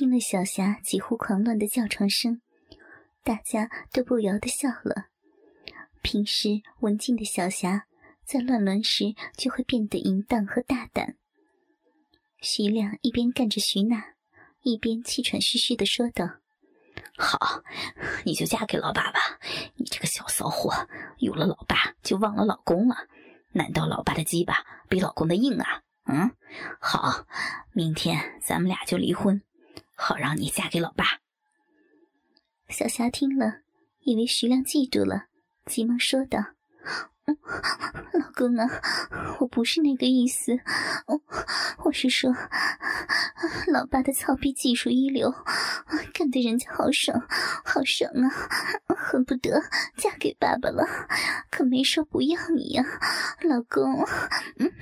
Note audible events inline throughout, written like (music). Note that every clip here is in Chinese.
听了小霞几乎狂乱的叫床声，大家都不由得笑了。平时文静的小霞，在乱伦时就会变得淫荡和大胆。徐亮一边干着徐娜，一边气喘吁吁的说道：“好，你就嫁给老爸吧。你这个小骚货，有了老爸就忘了老公了。难道老爸的鸡巴比老公的硬啊？嗯，好，明天咱们俩就离婚，好让你嫁给老爸。”小霞听了，以为徐亮嫉妒了。急忙说道：“老公啊，我不是那个意思，我我是说，老爸的操逼技术一流，干得人家好爽，好爽啊，恨不得嫁给爸爸了，可没说不要你呀，老公。嗯，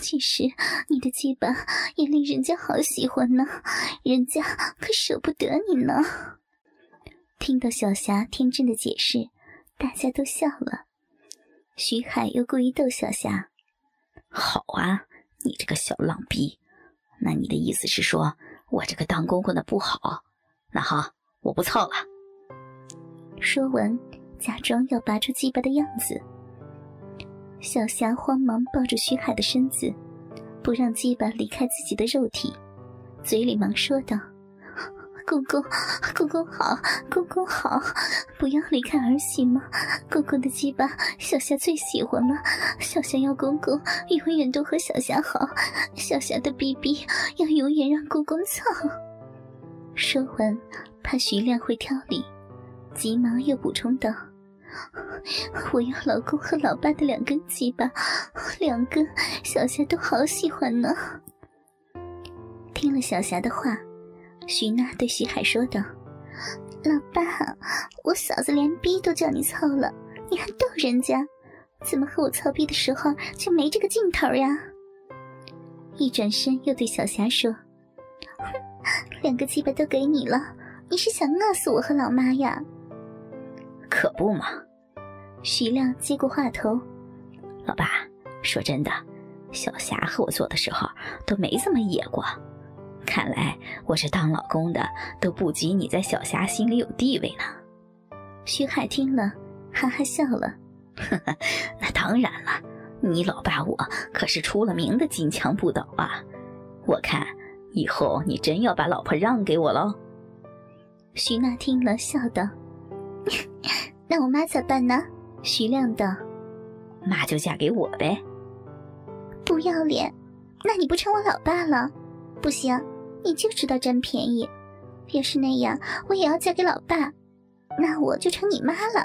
其实你的鸡巴也令人家好喜欢呢，人家可舍不得你呢。”听到小霞天真的解释。大家都笑了，徐海又故意逗小霞：“好啊，你这个小浪逼，那你的意思是说我这个当公公的不好？那好，我不操了。”说完，假装要拔出鸡巴的样子。小霞慌忙抱住徐海的身子，不让鸡巴离开自己的肉体，嘴里忙说道。公公，公公好，公公好，不要离开儿媳吗？公公的鸡巴，小霞最喜欢了。小霞要公公永远都和小霞好，小霞的逼逼要永远让公公操。说完，怕徐亮会挑理，急忙又补充道：“我要老公和老爸的两根鸡巴，两根，小霞都好喜欢呢。”听了小霞的话。徐娜对徐海说道：“老爸，我嫂子连逼都叫你操了，你还逗人家？怎么和我操逼的时候就没这个劲头呀？”一转身又对小霞说：“哼，两个鸡巴都给你了，你是想饿死我和老妈呀？”可不嘛！徐亮接过话头：“老爸，说真的，小霞和我做的时候都没这么野过。”看来我这当老公的都不及你在小霞心里有地位呢。徐海听了，(laughs) 哈哈笑了。呵呵，那当然了，你老爸我可是出了名的金枪不倒啊。我看以后你真要把老婆让给我喽。徐娜听了，笑道：“ (laughs) 那我妈咋办呢？”徐亮道：“妈就嫁给我呗。”不要脸，那你不成我老爸了？不行。你就知道占便宜，要是那样，我也要嫁给老爸，那我就成你妈了。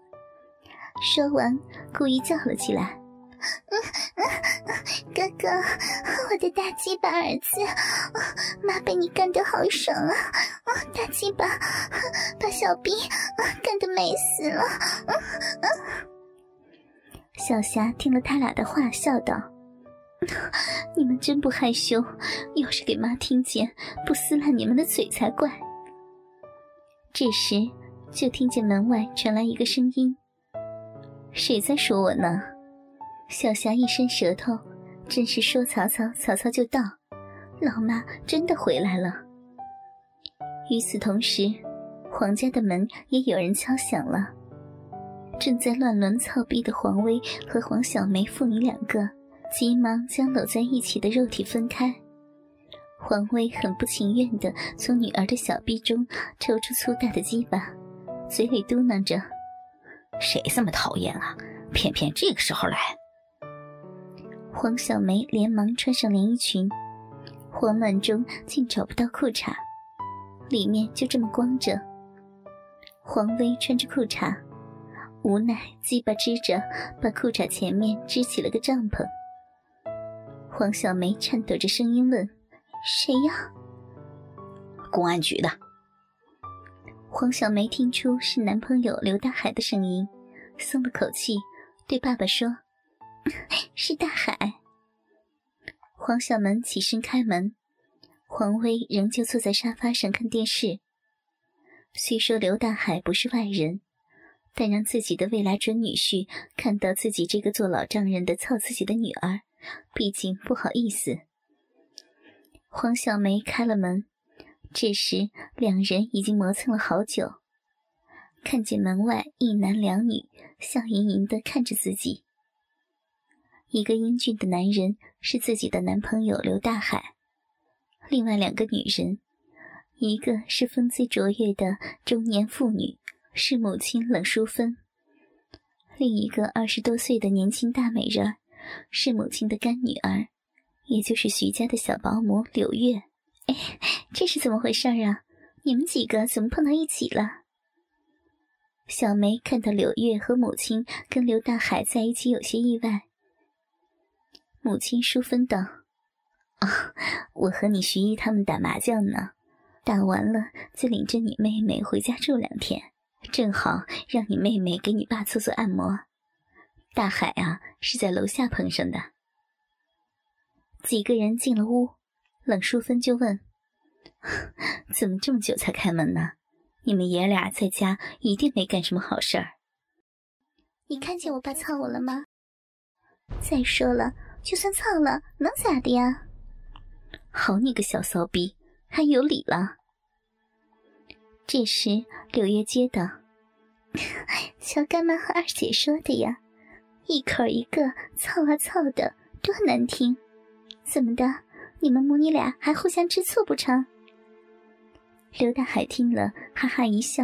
(laughs) 说完，故意叫了起来：“哥哥，我的大鸡巴儿子，妈被你干得好爽啊！大鸡巴把小兵干得美死了。”小霞听了他俩的话，笑道。(laughs) 你们真不害羞，要是给妈听见，不撕烂你们的嘴才怪。这时，就听见门外传来一个声音：“谁在说我呢？”小霞一伸舌头，真是说曹操，曹操就到。老妈真的回来了。与此同时，黄家的门也有人敲响了。正在乱伦操逼的黄薇和黄小梅父女两个。急忙将搂在一起的肉体分开，黄薇很不情愿地从女儿的小臂中抽出粗大的鸡巴，嘴里嘟囔着：“谁这么讨厌啊？偏偏这个时候来。”黄小梅连忙穿上连衣裙，慌乱中竟找不到裤衩，里面就这么光着。黄薇穿着裤衩，无奈鸡巴支着，把裤衩前面支起了个帐篷。黄小梅颤抖着声音问：“谁呀？”“公安局的。”黄小梅听出是男朋友刘大海的声音，松了口气，对爸爸说：“ (laughs) 是大海。”黄小门起身开门，黄薇仍旧坐在沙发上看电视。虽说刘大海不是外人，但让自己的未来准女婿看到自己这个做老丈人的操自己的女儿。毕竟不好意思，黄小梅开了门，这时，两人已经磨蹭了好久。看见门外一男两女笑盈盈的看着自己。一个英俊的男人是自己的男朋友刘大海，另外两个女人，一个是风姿卓越的中年妇女，是母亲冷淑芬；另一个二十多岁的年轻大美人，是母亲的干女儿，也就是徐家的小保姆柳月。哎，这是怎么回事啊？你们几个怎么碰到一起了？小梅看到柳月和母亲跟刘大海在一起，有些意外。母亲淑芬道：“啊，我和你徐姨他们打麻将呢，打完了就领着你妹妹回家住两天，正好让你妹妹给你爸做做按摩。大海啊，是在楼下碰上的。”几个人进了屋。冷淑芬就问：“ (laughs) 怎么这么久才开门呢？你们爷俩在家一定没干什么好事儿。你看见我爸操我了吗？再说了，就算操了，能咋的呀？好你个小骚逼，还有理了！”这时，柳月接道：“ (laughs) 小干妈和二姐说的呀，一口一个操啊操的，多难听！怎么的？”你们母女俩还互相吃醋不成？刘大海听了，哈哈一笑：“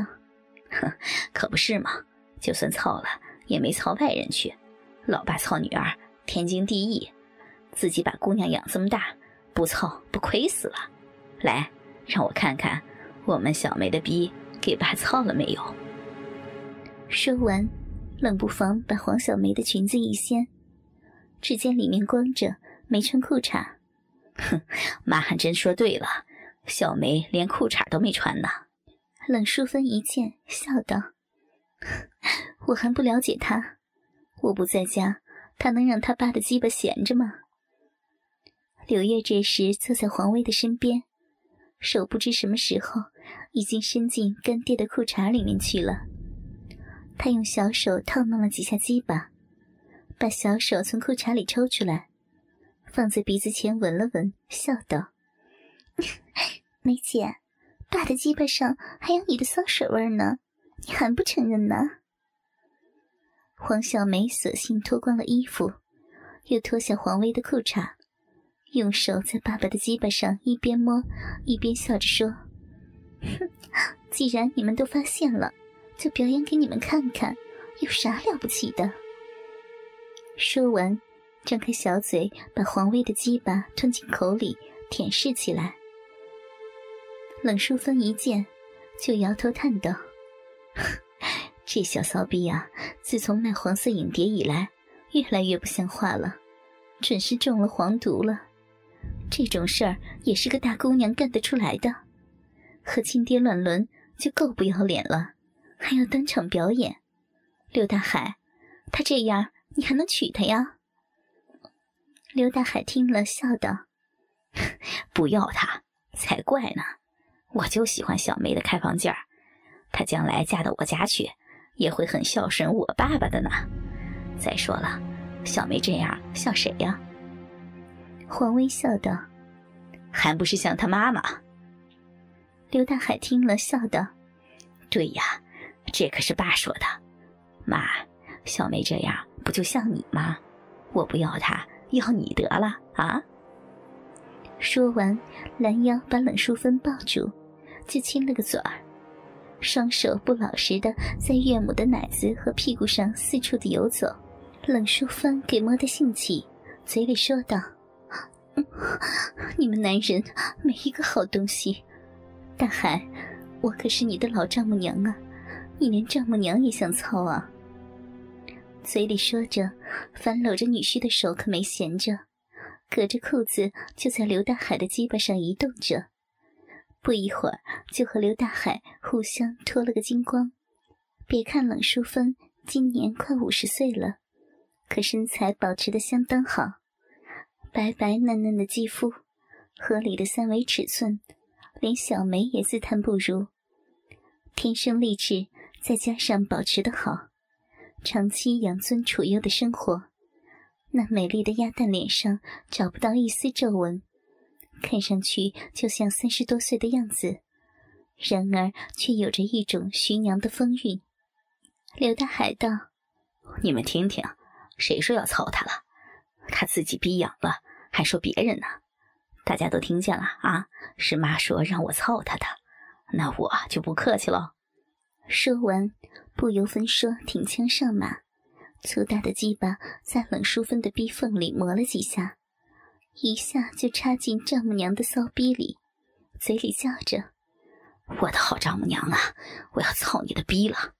哼，可不是嘛！就算操了，也没操外人去。老爸操女儿，天经地义。自己把姑娘养这么大，不操不亏死了。来，让我看看我们小梅的逼给爸操了没有。”说完，冷不防把黄小梅的裙子一掀，只见里面光着，没穿裤衩。哼，妈还真说对了，小梅连裤衩都没穿呢。冷淑芬一见，笑道：“我还不了解他，我不在家，他能让他爸的鸡巴闲着吗？”柳月这时坐在黄薇的身边，手不知什么时候已经伸进干爹的裤衩里面去了。他用小手套弄了几下鸡巴，把小手从裤衩里抽出来。放在鼻子前闻了闻，笑道：“梅姐，爸的鸡巴上还有你的骚水味呢，你还不承认呢？”黄小梅索性脱光了衣服，又脱下黄薇的裤衩，用手在爸爸的鸡巴上一边摸一边笑着说：“哼，既然你们都发现了，就表演给你们看看，有啥了不起的？”说完。张开小嘴，把黄薇的鸡巴吞进口里，舔舐起来。冷淑芬一见，就摇头叹道：“这小骚逼啊，自从卖黄色影碟以来，越来越不像话了，准是中了黄毒了。这种事儿也是个大姑娘干得出来的，和亲爹乱伦就够不要脸了，还要当场表演。刘大海，他这样，你还能娶她呀？”刘大海听了，笑道：“ (laughs) 不要他才怪呢！我就喜欢小梅的开放劲儿，她将来嫁到我家去，也会很孝顺我爸爸的呢。再说了，小梅这样像谁呀？”黄薇笑道：“还不是像她妈妈。”刘大海听了，笑道：“对呀，这可是爸说的。妈，小梅这样不就像你吗？我不要她。”要你得了啊！说完，拦腰把冷淑芬抱住，就亲了个嘴儿，双手不老实的在岳母的奶子和屁股上四处的游走。冷淑芬给摸得兴起，嘴里说道：“你们男人没一个好东西。大海，我可是你的老丈母娘啊，你连丈母娘也想操啊！”嘴里说着，反搂着女婿的手可没闲着，隔着裤子就在刘大海的鸡巴上移动着。不一会儿，就和刘大海互相脱了个精光。别看冷淑芬今年快五十岁了，可身材保持的相当好，白白嫩嫩的肌肤，合理的三围尺寸，连小梅也自叹不如。天生丽质，再加上保持的好。长期养尊处优的生活，那美丽的鸭蛋脸上找不到一丝皱纹，看上去就像三十多岁的样子，然而却有着一种徐娘的风韵。刘大海道：“你们听听，谁说要操他了？他自己逼痒了，还说别人呢？大家都听见了啊？是妈说让我操他的，那我就不客气了。”说完，不由分说，挺枪上马，粗大的鸡巴在冷淑芬的逼缝里磨了几下。一下就插进丈母娘的骚逼里，嘴里叫着：“我的好丈母娘啊，我要操你的逼了！”